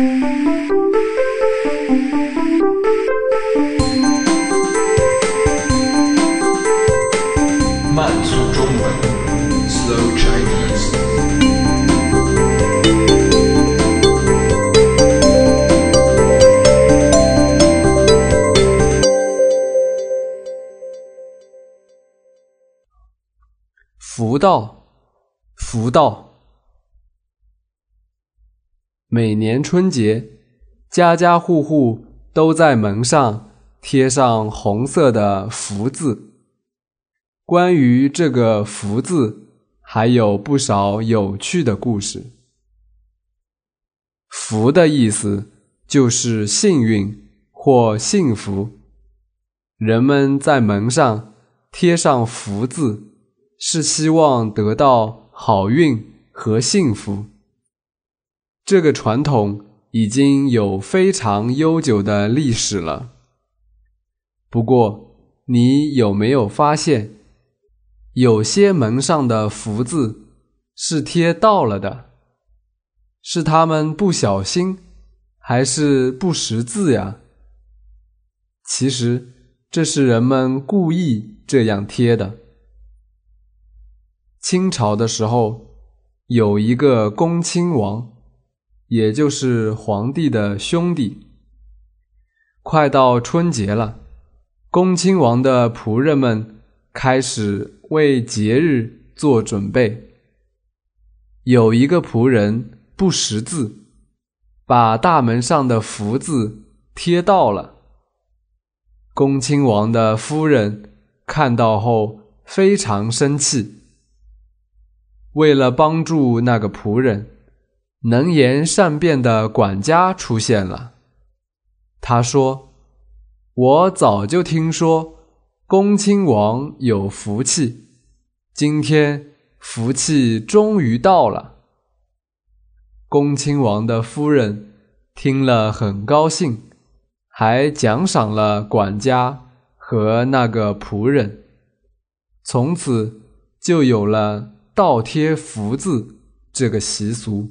慢速中文，Slow Chinese。福到，福到。每年春节，家家户户都在门上贴上红色的福字。关于这个福字，还有不少有趣的故事。福的意思就是幸运或幸福。人们在门上贴上福字。是希望得到好运和幸福。这个传统已经有非常悠久的历史了。不过，你有没有发现，有些门上的福字是贴倒了的？是他们不小心，还是不识字呀？其实，这是人们故意这样贴的。清朝的时候，有一个恭亲王，也就是皇帝的兄弟。快到春节了，恭亲王的仆人们开始为节日做准备。有一个仆人不识字，把大门上的福字贴倒了。恭亲王的夫人看到后非常生气。为了帮助那个仆人，能言善辩的管家出现了。他说：“我早就听说恭亲王有福气，今天福气终于到了。”恭亲王的夫人听了很高兴，还奖赏了管家和那个仆人。从此就有了。倒贴福字这个习俗。